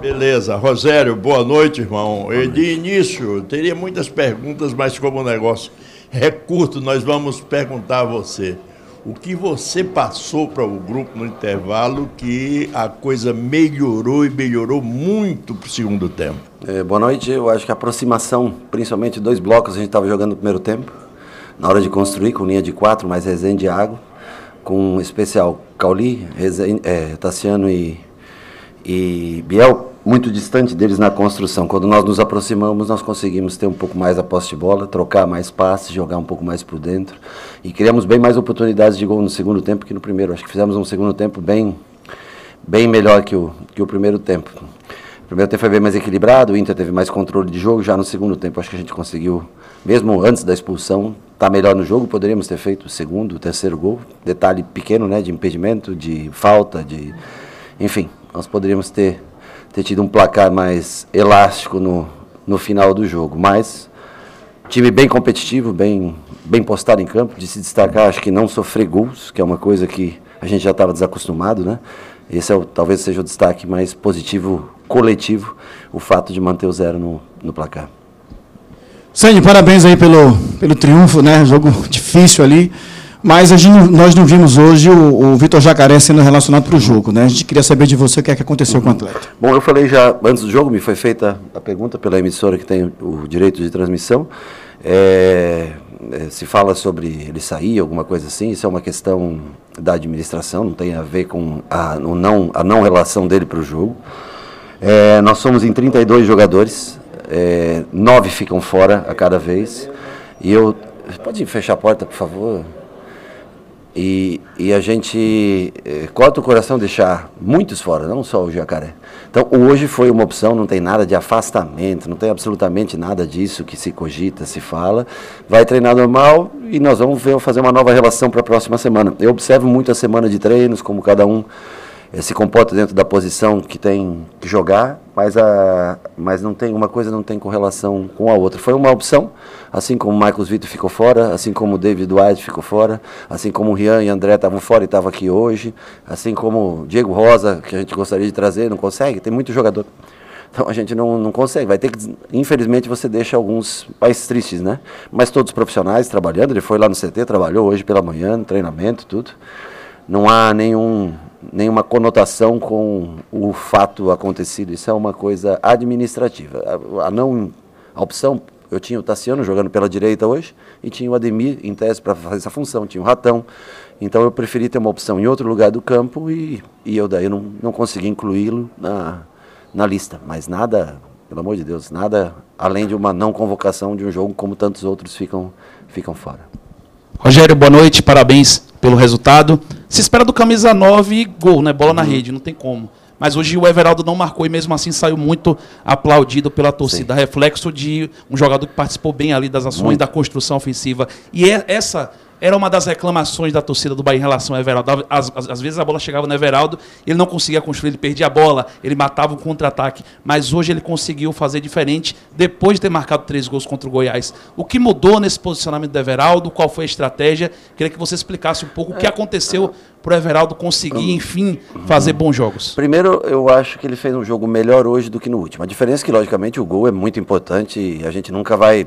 Beleza. Rosério, boa noite, irmão. Boa noite. De início, teria muitas perguntas, mas como o negócio é curto, nós vamos perguntar a você. O que você passou para o grupo no intervalo que a coisa melhorou e melhorou muito para o segundo tempo? É, boa noite. Eu acho que a aproximação, principalmente dois blocos, a gente estava jogando no primeiro tempo, na hora de construir, com linha de quatro, mais Rezende e Água, com especial Cauli, Rezende, é, Tassiano e, e Biel, muito distante deles na construção. Quando nós nos aproximamos, nós conseguimos ter um pouco mais a posse de bola, trocar mais passes, jogar um pouco mais por dentro. E criamos bem mais oportunidades de gol no segundo tempo que no primeiro. Acho que fizemos um segundo tempo bem, bem melhor que o, que o primeiro tempo. O primeiro tempo foi bem mais equilibrado, o Inter teve mais controle de jogo. Já no segundo tempo, acho que a gente conseguiu, mesmo antes da expulsão, estar tá melhor no jogo. Poderíamos ter feito o segundo, o terceiro gol. Detalhe pequeno, né, de impedimento, de falta, de. Enfim, nós poderíamos ter ter tido um placar mais elástico no, no final do jogo. Mas time bem competitivo, bem, bem postado em campo, de se destacar, acho que não sofrer gols, que é uma coisa que a gente já estava desacostumado, né? Esse é o, talvez seja o destaque mais positivo coletivo, o fato de manter o zero no, no placar. Sandy, parabéns aí pelo, pelo triunfo, né? Jogo difícil ali. Mas gente, nós não vimos hoje o, o Vitor Jacaré sendo relacionado para o jogo, né? A gente queria saber de você o que é que aconteceu com o atleta. Bom, eu falei já antes do jogo, me foi feita a pergunta pela emissora que tem o direito de transmissão. É, é, se fala sobre ele sair, alguma coisa assim, isso é uma questão da administração, não tem a ver com a, não, a não relação dele para o jogo. É, nós somos em 32 jogadores, é, nove ficam fora a cada vez. E eu. Pode fechar a porta, por favor? E, e a gente eh, corta o coração deixar muitos fora, não só o jacaré. Então, hoje foi uma opção, não tem nada de afastamento, não tem absolutamente nada disso que se cogita, se fala. Vai treinar normal e nós vamos ver, fazer uma nova relação para a próxima semana. Eu observo muito a semana de treinos, como cada um se comporta dentro da posição que tem que jogar, mas, a, mas não tem uma coisa não tem correlação com a outra. Foi uma opção, assim como o Marcos Vitor ficou fora, assim como o David Dwight ficou fora, assim como o Rian e André estavam fora e estavam aqui hoje, assim como o Diego Rosa, que a gente gostaria de trazer, não consegue, tem muito jogador. Então a gente não, não consegue, vai ter que, infelizmente você deixa alguns mais tristes, né? Mas todos profissionais trabalhando, ele foi lá no CT, trabalhou hoje pela manhã, no treinamento, tudo. Não há nenhum nenhuma conotação com o fato acontecido. Isso é uma coisa administrativa. A, a não a opção, eu tinha o Tassiano jogando pela direita hoje e tinha o Ademir em tese para fazer essa função, tinha o Ratão. Então eu preferi ter uma opção em outro lugar do campo e, e eu daí não, não consegui incluí-lo na, na lista. Mas nada, pelo amor de Deus, nada além de uma não convocação de um jogo como tantos outros ficam, ficam fora. Rogério, boa noite, parabéns pelo resultado. Se espera do camisa 9 gol, né? Bola na uhum. rede, não tem como. Mas hoje o Everaldo não marcou e mesmo assim saiu muito aplaudido pela torcida. Sim. Reflexo de um jogador que participou bem ali das ações muito. da construção ofensiva. E é essa era uma das reclamações da torcida do Bahia em relação ao Everaldo. Às, às, às, vezes a bola chegava no Everaldo, ele não conseguia construir, ele perdia a bola, ele matava o contra-ataque. Mas hoje ele conseguiu fazer diferente depois de ter marcado três gols contra o Goiás. O que mudou nesse posicionamento do Everaldo? Qual foi a estratégia? Queria que você explicasse um pouco o que aconteceu para o Everaldo conseguir, enfim, fazer bons jogos. Primeiro, eu acho que ele fez um jogo melhor hoje do que no último. A diferença é que, logicamente, o gol é muito importante e a gente nunca vai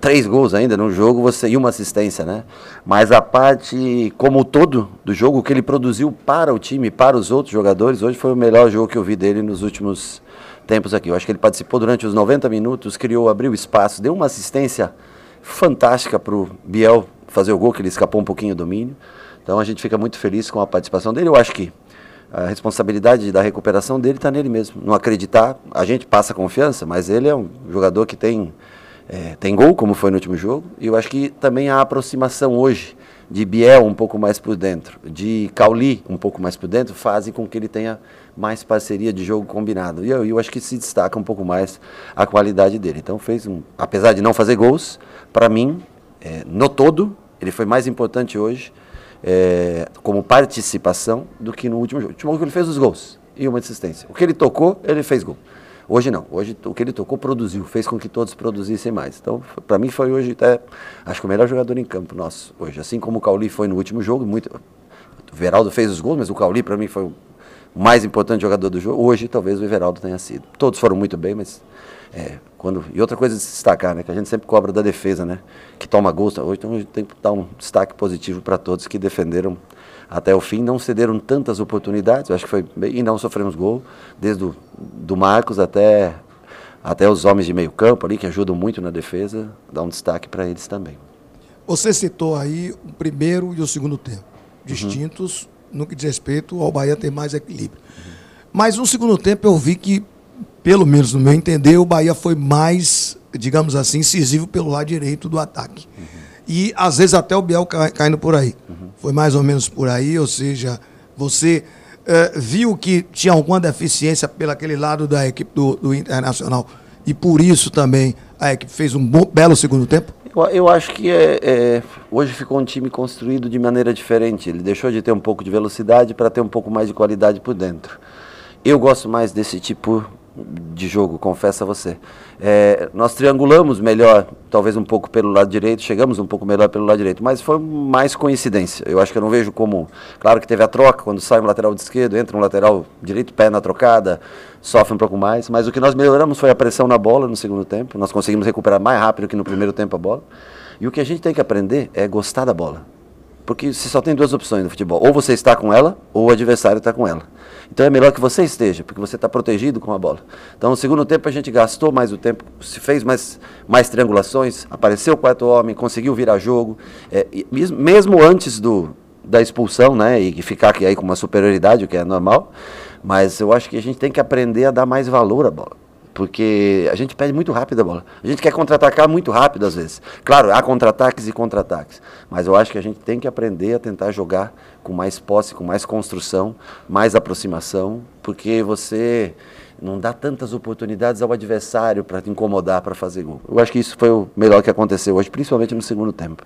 três gols ainda no jogo, você e uma assistência, né? Mas a parte como todo do jogo, que ele produziu para o time, para os outros jogadores, hoje foi o melhor jogo que eu vi dele nos últimos tempos aqui. Eu acho que ele participou durante os 90 minutos, criou, abriu espaço, deu uma assistência fantástica para o Biel fazer o gol, que ele escapou um pouquinho do domínio. Então a gente fica muito feliz com a participação dele. Eu acho que a responsabilidade da recuperação dele está nele mesmo. Não acreditar, a gente passa confiança, mas ele é um jogador que tem é, tem gol, como foi no último jogo, e eu acho que também a aproximação hoje de Biel um pouco mais por dentro, de Cauli um pouco mais por dentro, fazem com que ele tenha mais parceria de jogo combinado. E eu, eu acho que se destaca um pouco mais a qualidade dele. Então fez um, apesar de não fazer gols, para mim, é, no todo, ele foi mais importante hoje é, como participação do que no último jogo. No último jogo ele fez os gols e uma assistência. O que ele tocou, ele fez gol. Hoje não. Hoje o que ele tocou produziu, fez com que todos produzissem mais. Então, para mim foi hoje até, acho que o melhor jogador em campo nosso hoje. Assim como o Cauli foi no último jogo, muito o Veraldo fez os gols, mas o Cauli para mim foi o mais importante jogador do jogo. Hoje, talvez o Everaldo tenha sido. Todos foram muito bem, mas é, quando, e outra coisa de se destacar, né, que a gente sempre cobra da defesa, né, que toma gosto. Hoje então, gente tem que dar um destaque positivo para todos que defenderam até o fim, não cederam tantas oportunidades, acho que foi bem, e não sofremos gol, desde o do Marcos até, até os homens de meio campo ali, que ajudam muito na defesa, dar um destaque para eles também. Você citou aí o primeiro e o segundo tempo, distintos uhum. no que diz respeito ao Bahia ter mais equilíbrio. Uhum. Mas no segundo tempo eu vi que pelo menos no meu entender, o Bahia foi mais, digamos assim, incisivo pelo lado direito do ataque. Uhum. E às vezes até o Biel cai, caindo por aí. Uhum. Foi mais ou menos por aí, ou seja, você uh, viu que tinha alguma deficiência pelo aquele lado da equipe do, do, Internacional e por isso também a equipe fez um bom, belo segundo tempo? Eu, eu acho que é, é, hoje ficou um time construído de maneira diferente. Ele deixou de ter um pouco de velocidade para ter um pouco mais de qualidade por dentro. Eu gosto mais desse tipo de jogo, confesso a você. É, nós triangulamos melhor, talvez um pouco pelo lado direito, chegamos um pouco melhor pelo lado direito, mas foi mais coincidência. Eu acho que eu não vejo como. Claro que teve a troca, quando sai um lateral de esquerdo, entra um lateral direito, pé na trocada, sofre um pouco mais, mas o que nós melhoramos foi a pressão na bola no segundo tempo. Nós conseguimos recuperar mais rápido que no primeiro tempo a bola. E o que a gente tem que aprender é gostar da bola. Porque você só tem duas opções no futebol: ou você está com ela, ou o adversário está com ela. Então é melhor que você esteja, porque você está protegido com a bola. Então, no segundo tempo, a gente gastou mais o tempo, se fez mais, mais triangulações, apareceu o quarto homem, conseguiu virar jogo. É, mesmo antes do, da expulsão, né, e ficar aqui aí com uma superioridade, o que é normal, mas eu acho que a gente tem que aprender a dar mais valor à bola porque a gente perde muito rápido a bola. A gente quer contra-atacar muito rápido às vezes. Claro, há contra-ataques e contra-ataques, mas eu acho que a gente tem que aprender a tentar jogar com mais posse, com mais construção, mais aproximação, porque você não dá tantas oportunidades ao adversário para te incomodar, para fazer gol. Eu acho que isso foi o melhor que aconteceu hoje, principalmente no segundo tempo.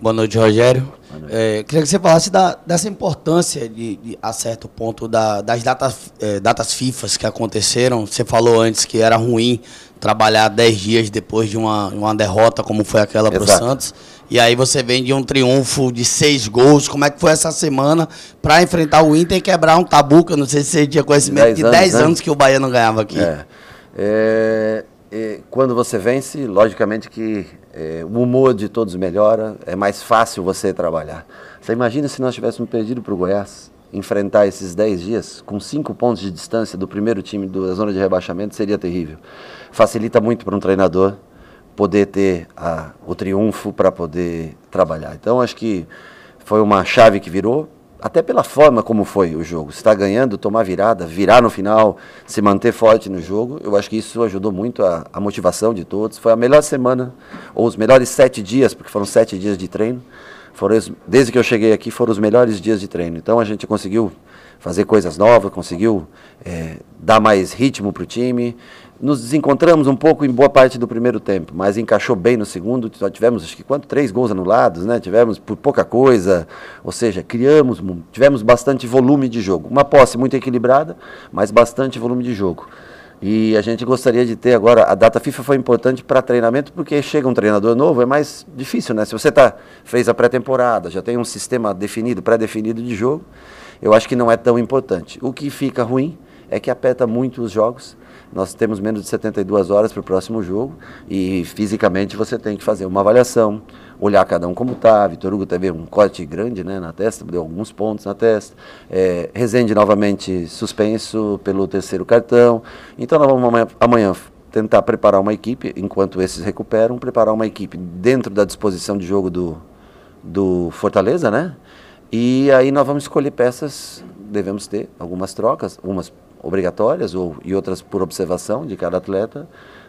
Boa noite, Rogério. Boa noite. É, queria que você falasse da, dessa importância, de, de, a certo ponto, da, das datas, é, datas FIFA que aconteceram. Você falou antes que era ruim trabalhar 10 dias depois de uma, uma derrota, como foi aquela para o Santos. E aí você vem de um triunfo de seis gols. Como é que foi essa semana para enfrentar o Inter e quebrar um tabu? Que eu não sei se você tinha conhecimento de 10 anos, né? anos que o Bahia não ganhava aqui. É. É, quando você vence, logicamente que é, o humor de todos melhora, é mais fácil você trabalhar. Você imagina se nós tivéssemos perdido para o Goiás, enfrentar esses 10 dias com 5 pontos de distância do primeiro time da zona de rebaixamento seria terrível. Facilita muito para um treinador poder ter a, o triunfo para poder trabalhar. Então acho que foi uma chave que virou, até pela forma como foi o jogo. Está ganhando, tomar virada, virar no final, se manter forte no jogo. Eu acho que isso ajudou muito a, a motivação de todos. Foi a melhor semana, ou os melhores sete dias, porque foram sete dias de treino. Foram, desde que eu cheguei aqui, foram os melhores dias de treino. Então a gente conseguiu fazer coisas novas, conseguiu é, dar mais ritmo para o time nos desencontramos um pouco em boa parte do primeiro tempo, mas encaixou bem no segundo. Tivemos, acho que quanto? Três gols anulados, né? Tivemos por pouca coisa, ou seja, criamos, tivemos bastante volume de jogo. Uma posse muito equilibrada, mas bastante volume de jogo. E a gente gostaria de ter agora, a data FIFA foi importante para treinamento, porque chega um treinador novo, é mais difícil, né? Se você tá, fez a pré-temporada, já tem um sistema definido, pré-definido de jogo, eu acho que não é tão importante. O que fica ruim é que aperta muito os jogos nós temos menos de 72 horas para o próximo jogo e fisicamente você tem que fazer uma avaliação, olhar cada um como está. Vitor Hugo teve um corte grande né, na testa, deu alguns pontos na testa. É, Rezende novamente suspenso pelo terceiro cartão. Então nós vamos amanhã, amanhã tentar preparar uma equipe, enquanto esses recuperam, preparar uma equipe dentro da disposição de jogo do, do Fortaleza, né? E aí nós vamos escolher peças, devemos ter algumas trocas, umas obrigatórias ou, e outras por observação de cada atleta,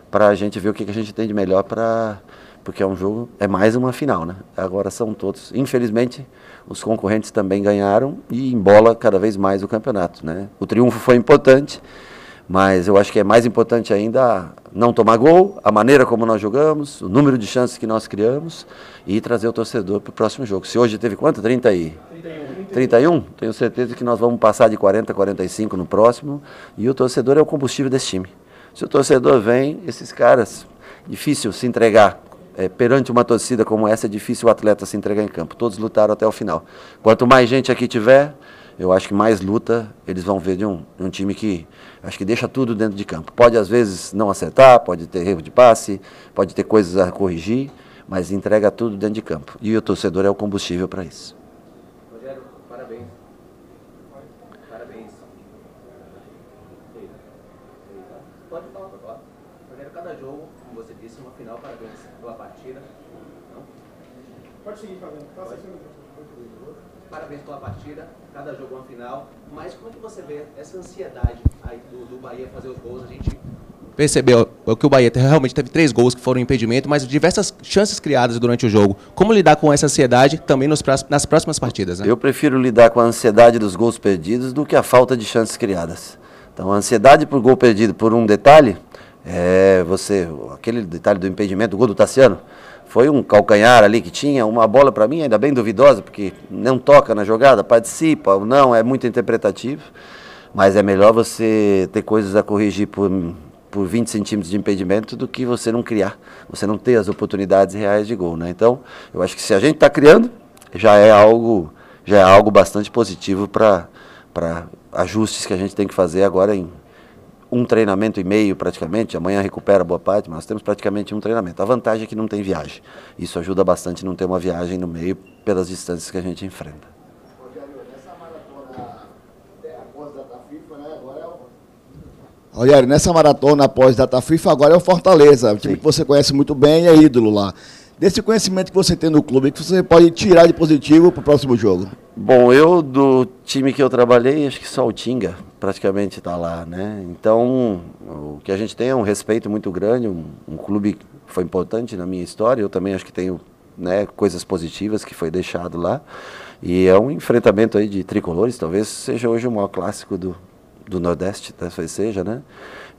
para a gente ver o que, que a gente tem de melhor para. Porque é um jogo, é mais uma final, né? Agora são todos. Infelizmente, os concorrentes também ganharam e embola cada vez mais o campeonato, né? O triunfo foi importante, mas eu acho que é mais importante ainda não tomar gol, a maneira como nós jogamos, o número de chances que nós criamos e trazer o torcedor para o próximo jogo. Se hoje teve quanto? 30 aí? 31. 31? Tenho certeza que nós vamos passar de 40 a 45 no próximo e o torcedor é o combustível desse time. Se o torcedor vem, esses caras, difícil se entregar. É, perante uma torcida como essa, é difícil o atleta se entregar em campo. Todos lutaram até o final. Quanto mais gente aqui tiver, eu acho que mais luta eles vão ver de um, de um time que acho que deixa tudo dentro de campo. Pode às vezes não acertar, pode ter erro de passe, pode ter coisas a corrigir, mas entrega tudo dentro de campo. E o torcedor é o combustível para isso. Rogério, parabéns. Parabéns. Pode falar, pode falar. Rogério, cada jogo, como você disse, uma final, parabéns pela partida. Não? Pode seguir. Tá assistindo. Parabéns pela partida, cada jogo uma final. Mas como é que você vê essa ansiedade aí do, do Bahia fazer os gols? A gente percebeu que o Bahia realmente teve três gols que foram impedimento, mas diversas chances criadas durante o jogo. Como lidar com essa ansiedade também nos, nas próximas partidas? Né? Eu prefiro lidar com a ansiedade dos gols perdidos do que a falta de chances criadas. Então, a ansiedade por gol perdido por um detalhe, é você, aquele detalhe do impedimento, o gol do Tassiano, foi um calcanhar ali que tinha, uma bola para mim ainda bem duvidosa, porque não toca na jogada, participa ou não, é muito interpretativo. Mas é melhor você ter coisas a corrigir por, por 20 centímetros de impedimento do que você não criar, você não ter as oportunidades reais de gol. Né? Então, eu acho que se a gente está criando, já é algo, já é algo bastante positivo para ajustes que a gente tem que fazer agora em um treinamento e meio praticamente, amanhã recupera boa parte, mas temos praticamente um treinamento. A vantagem é que não tem viagem. Isso ajuda bastante não ter uma viagem no meio pelas distâncias que a gente enfrenta. Rogério, nessa maratona após data FIFA, né, agora é o... Rogério, nessa maratona após data FIFA, agora é o Fortaleza, o time que você conhece muito bem e é ídolo lá desse conhecimento que você tem no clube, que você pode tirar de positivo para o próximo jogo? Bom, eu do time que eu trabalhei, acho que só o Tinga praticamente está lá, né? Então, o que a gente tem é um respeito muito grande, um, um clube que foi importante na minha história, eu também acho que tenho né, coisas positivas que foi deixado lá. E é um enfrentamento aí de tricolores, talvez seja hoje o maior clássico do, do Nordeste, talvez seja, né?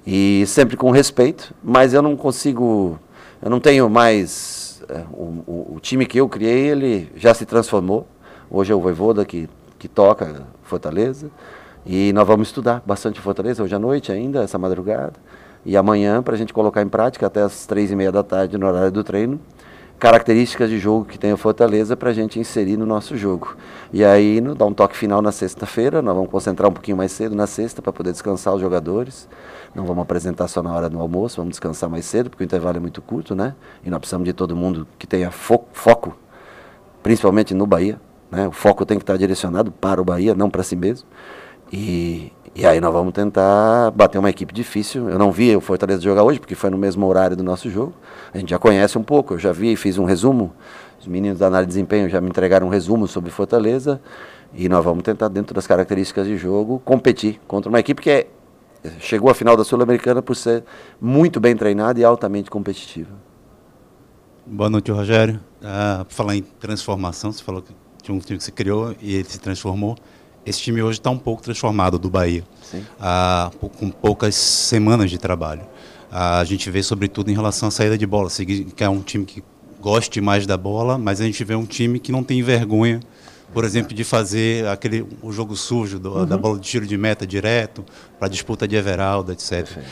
E sempre com respeito, mas eu não consigo, eu não tenho mais é, o, o, o, time que eu criei, ele já se transformou. Hoje é o Voivoda que, que toca Fortaleza. E nós vamos estudar bastante Fortaleza hoje à noite ainda, essa madrugada. E amanhã, para a gente colocar em prática até as três e meia da tarde no horário do treino, características de jogo que tem a Fortaleza para a gente inserir no nosso jogo. E aí, no, dar um toque final na sexta-feira, nós vamos concentrar um pouquinho mais cedo na sexta para poder descansar os jogadores. Não vamos apresentar só na hora do almoço, vamos descansar mais cedo, porque o intervalo é muito curto, né? E nós precisamos de todo mundo que tenha fo foco, principalmente no Bahia. Né? O foco tem que estar direcionado para o Bahia, não para si mesmo. E, e aí nós vamos tentar bater uma equipe difícil. Eu não vi o Fortaleza jogar hoje, porque foi no mesmo horário do nosso jogo. A gente já conhece um pouco, eu já vi e fiz um resumo. Os meninos da análise de desempenho já me entregaram um resumo sobre Fortaleza. E nós vamos tentar, dentro das características de jogo, competir contra uma equipe que é chegou à final da Sul-Americana por ser muito bem treinada e altamente competitiva. Boa noite, Rogério. Ah, falar em transformação, você falou que tinha um time que se criou e ele se transformou. Esse time hoje está um pouco transformado do Bahia, ah, com poucas semanas de trabalho. Ah, a gente vê, sobretudo, em relação à saída de bola, que é um time que goste mais da bola, mas a gente vê um time que não tem vergonha por exemplo, de fazer aquele o jogo sujo do, uhum. da bola de tiro de meta direto para disputa de Everaldo, etc. Perfeito.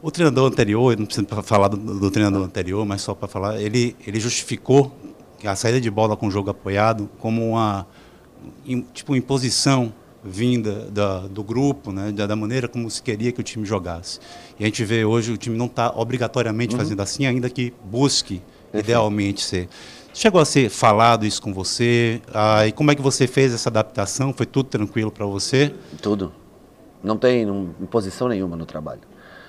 O treinador anterior, não precisa falar do, do treinador anterior, mas só para falar, ele, ele justificou a saída de bola com o jogo apoiado como uma tipo imposição vinda da, do grupo, né, da, maneira como se queria que o time jogasse. E a gente vê hoje o time não está obrigatoriamente uhum. fazendo assim, ainda que busque Perfeito. idealmente ser. Chegou a ser falado isso com você? Ah, e como é que você fez essa adaptação? Foi tudo tranquilo para você? Tudo. Não tem imposição nenhuma no trabalho.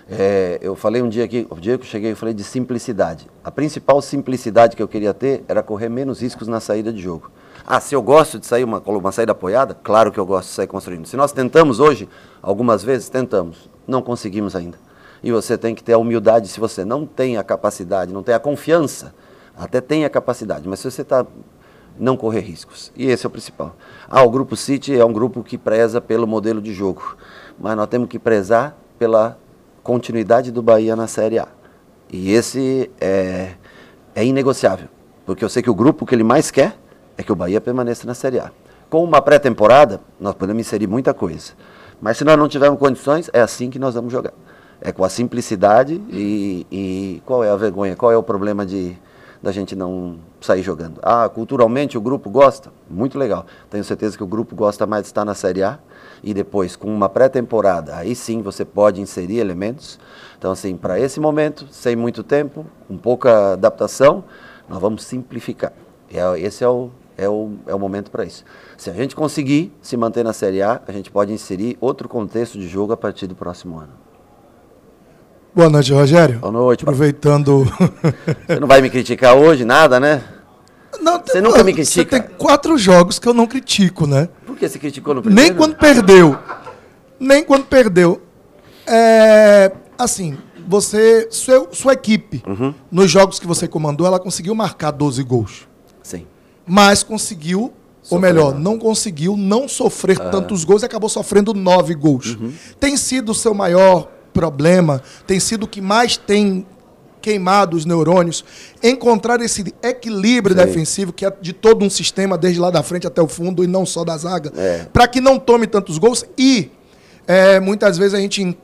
É, eu falei um dia aqui, o dia que eu cheguei, eu falei de simplicidade. A principal simplicidade que eu queria ter era correr menos riscos na saída de jogo. Ah, se eu gosto de sair uma, uma saída apoiada, claro que eu gosto de sair construindo. Se nós tentamos hoje, algumas vezes tentamos, não conseguimos ainda. E você tem que ter a humildade, se você não tem a capacidade, não tem a confiança até tem a capacidade, mas se você está não correr riscos. E esse é o principal. Ah, o Grupo City é um grupo que preza pelo modelo de jogo, mas nós temos que prezar pela continuidade do Bahia na Série A. E esse é, é inegociável, porque eu sei que o grupo que ele mais quer é que o Bahia permaneça na Série A. Com uma pré-temporada, nós podemos inserir muita coisa. Mas se nós não tivermos condições, é assim que nós vamos jogar. É com a simplicidade e, e qual é a vergonha, qual é o problema de da gente não sair jogando. Ah, culturalmente o grupo gosta? Muito legal. Tenho certeza que o grupo gosta mais de estar na Série A e depois com uma pré-temporada, aí sim você pode inserir elementos. Então assim, para esse momento, sem muito tempo, com pouca adaptação, nós vamos simplificar. E é, esse é o, é o, é o momento para isso. Se a gente conseguir se manter na Série A, a gente pode inserir outro contexto de jogo a partir do próximo ano. Boa noite, Rogério. Boa noite. Aproveitando. Você não vai me criticar hoje, nada, né? Não, Você nunca me critica. Você tem quatro jogos que eu não critico, né? Por que você criticou no primeiro? Nem quando perdeu. Nem quando perdeu. É, assim, você. Seu, sua equipe, Uhum. nos jogos que você comandou, ela conseguiu marcar 12 gols. Mas conseguiu, ou melhor, não. conseguiu não sofrer tantos gols e acabou sofrendo nove gols. Uhum. Tem sido o seu maior problema, tem sido o que mais tem queimado os neurônios, encontrar esse equilíbrio Sim. defensivo que é de todo um sistema, desde lá da frente até o fundo e não só da zaga, É. para que não tome tantos gols e é, muitas vezes a gente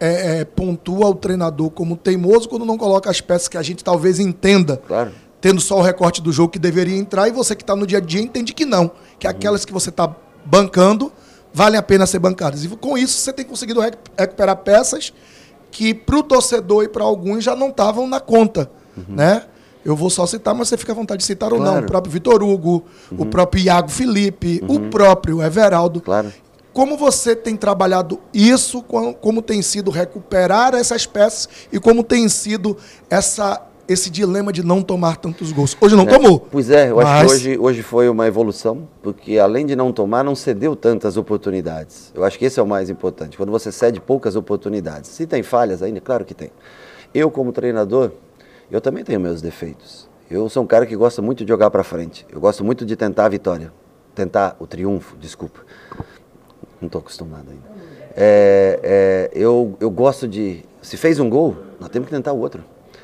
é, é, pontua o treinador como teimoso quando não coloca as peças que a gente talvez entenda Claro. Tendo só o recorte do jogo que deveria entrar e você que está no dia a dia entende que não, que aquelas que você está bancando valem a pena ser bancadas. E com isso você tem conseguido rec- recuperar peças que para o torcedor e para alguns já não estavam na conta, né? Eu vou só citar, mas você fica à vontade de citar ou não. Claro. O próprio Vitor Hugo, o próprio Iago Felipe, o próprio Everaldo. Claro. Como você tem trabalhado isso, como tem sido recuperar essas peças e como tem sido essa, esse dilema de não tomar tantos gols? Hoje não É, tomou. Pois é, eu acho Mas- que hoje, hoje foi uma evolução, porque além de não tomar, não cedeu tantas oportunidades. Eu acho que esse é o mais importante. Quando você cede poucas oportunidades. Se tem falhas ainda, claro que tem. Eu, como treinador, eu também tenho meus defeitos. Eu sou um cara que gosta muito de jogar para frente. Eu gosto muito de tentar a vitória. Tentar o triunfo, desculpa. Não estou acostumado ainda. É, é, eu, eu gosto de. Se fez um gol, nós temos que tentar o outro.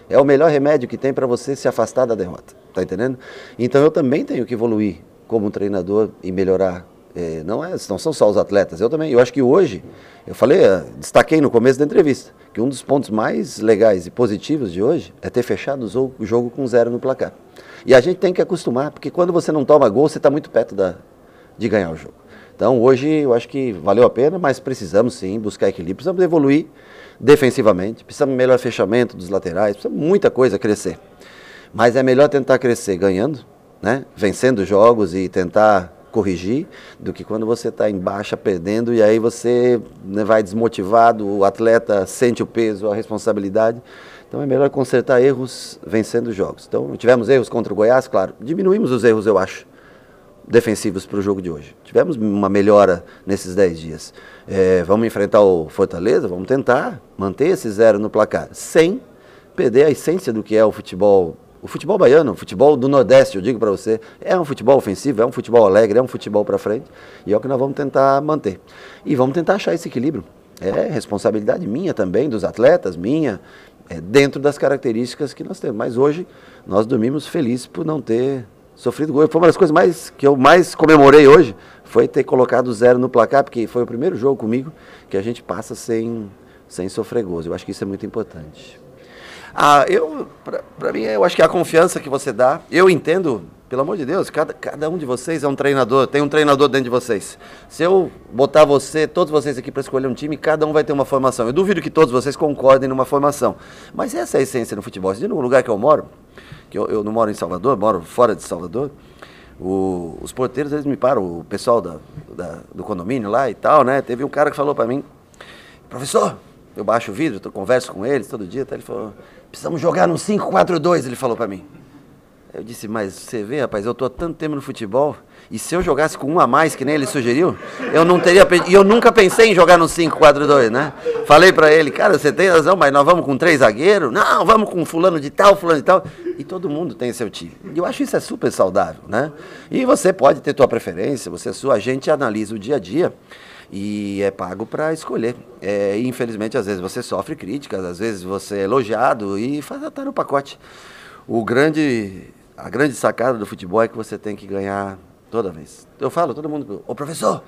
É o melhor remédio que tem para você se afastar da derrota. Tá entendendo? Então eu também tenho que evoluir como treinador e melhorar. É, não, é, não são só os atletas, eu também. Eu acho que hoje, eu falei, eh, destaquei no começo da entrevista, que um dos pontos mais legais e positivos de hoje é ter fechado o jogo com zero no placar. E a gente tem que acostumar, porque quando você não toma gol, você está muito perto da, de ganhar o jogo. Então hoje eu acho que valeu a pena, mas precisamos sim buscar equilíbrio, precisamos evoluir defensivamente, precisamos de melhor fechamento dos laterais, precisamos muita coisa crescer. Mas é melhor tentar crescer ganhando, né? vencendo jogos e tentar corrigir, do que quando você está em baixa perdendo e aí você né, vai desmotivado, o atleta sente o peso, a responsabilidade. Então é melhor consertar erros vencendo jogos. Então tivemos erros contra o Goiás, claro, diminuímos os erros, eu acho defensivos para o jogo de hoje. Tivemos uma melhora nesses 10 dias. É, vamos enfrentar o Fortaleza, vamos tentar manter esse zero no placar, sem perder a essência do que é o futebol. O futebol baiano, o futebol do Nordeste, eu digo para você, é um futebol ofensivo, é um futebol alegre, é um futebol para frente, e é o que nós vamos tentar manter. E vamos tentar achar esse equilíbrio. É responsabilidade minha também, dos atletas, minha, é, dentro das características que nós temos. Mas hoje nós dormimos felizes por não ter sofrido gol. Foi uma das coisas mais que eu mais comemorei hoje, foi ter colocado zero no placar, porque foi o primeiro jogo comigo que a gente passa sem, sem sofrer gols. Eu acho que isso é muito importante. Ah, eu, para mim, eu acho que a confiança que você dá, eu entendo, pelo amor de Deus, cada, cada um de vocês é um treinador, tem um treinador dentro de vocês. Se eu botar você, todos vocês aqui para escolher um time, cada um vai ter uma formação. Eu duvido que todos vocês concordem numa formação. Mas essa é a essência no futebol. No lugar que eu moro, que eu, eu não moro em Salvador, moro fora de Salvador, o- os porteiros, eles me param, o pessoal da, da- do condomínio lá e tal, né? Teve um cara que falou para mim, professor, eu baixo o vidro, eu converso com eles todo dia, tá? ele falou, precisamos jogar no 5-4-2, ele falou para mim. Eu disse, mas você vê, rapaz, eu tô há tanto tempo no futebol, e se eu jogasse com um a mais, que nem ele sugeriu, eu não teria. E eu nunca pensei em jogar no 5-4-2, né? Falei pra ele, cara, você tem razão, mas nós vamos com três zagueiros? Não, vamos com fulano de tal, fulano de tal. E todo mundo tem seu time. E eu acho isso é super saudável, né? E você pode ter tua preferência, você é sua, a gente analisa o dia a dia e é pago para escolher. É, infelizmente, às vezes você sofre críticas, às vezes você é elogiado e faz até no pacote. O grande, a grande sacada do futebol é que você tem que ganhar toda vez. Eu falo, todo mundo, ô professor,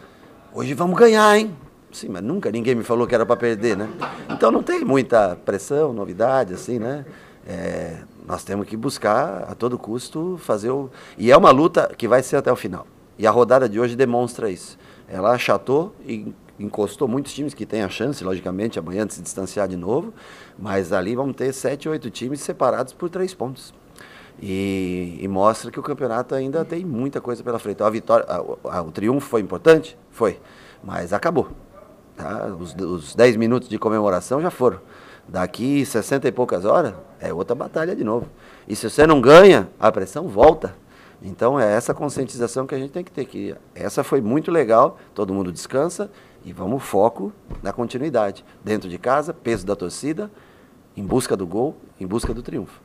hoje vamos ganhar, hein? Sim, mas nunca ninguém me falou que era para perder, né? Então não tem muita pressão, novidade, assim, né? É, nós temos que buscar a todo custo fazer o. E é uma luta que vai ser até o final. E a rodada de hoje demonstra isso. Ela achatou e encostou muitos times que têm a chance, logicamente, amanhã de se distanciar de novo, mas ali vamos ter sete, oito times separados por três pontos. E, e mostra que o campeonato ainda tem muita coisa pela frente. A vitória, a, a, o triunfo foi importante? Foi, mas acabou. Tá? Os, os 10 minutos de comemoração já foram. Daqui 60 e poucas horas, é outra batalha de novo. E se você não ganha, a pressão volta. Então é essa conscientização que a gente tem que ter. Que essa foi muito legal, todo mundo descansa e vamos foco na continuidade. Dentro de casa, peso da torcida, em busca do gol, em busca do triunfo.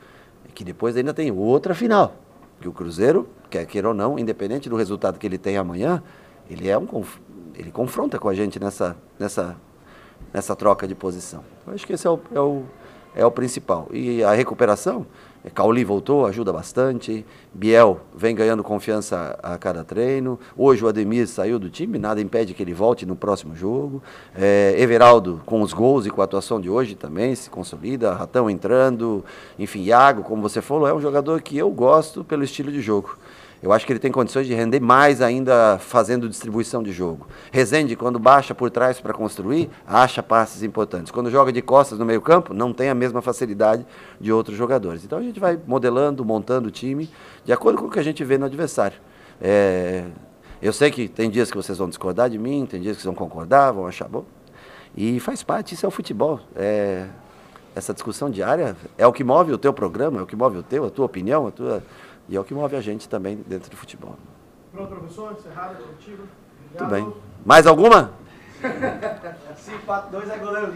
E que depois ainda tem outra final. Que o Cruzeiro, quer queira ou não, independente do resultado que ele tem amanhã, ele é um ele confronta com a gente nessa, nessa, nessa troca de posição. Eu acho que esse é o, é o, é o principal. E a recuperação, Cauli voltou, ajuda bastante. Biel vem ganhando confiança a, a, cada treino. Hoje o Ademir saiu do time, nada impede que ele volte no próximo jogo. É, Everaldo, com os gols e com a atuação de hoje também, se consolida. Ratão entrando. Enfim, Iago, como você falou, é um jogador que eu gosto pelo estilo de jogo. Eu acho que ele tem condições de render mais ainda fazendo distribuição de jogo. Rezende, quando baixa por trás para construir, acha passes importantes. Quando joga de costas no meio-campo, não tem a mesma facilidade de outros jogadores. Então a gente vai modelando, montando o time de acordo com o que a gente vê no adversário. É, eu sei que tem dias que vocês vão discordar de mim, tem dias que vão concordar, vão achar bom. E faz parte, isso é o futebol. É, essa discussão diária é o que move o teu programa, é o que move o teu, a tua opinião, a tua e é o que move a gente também dentro do futebol. Pronto, professor, encerrado contigo. Muito bem. Mais alguma? 5, 4, 2 é goleiro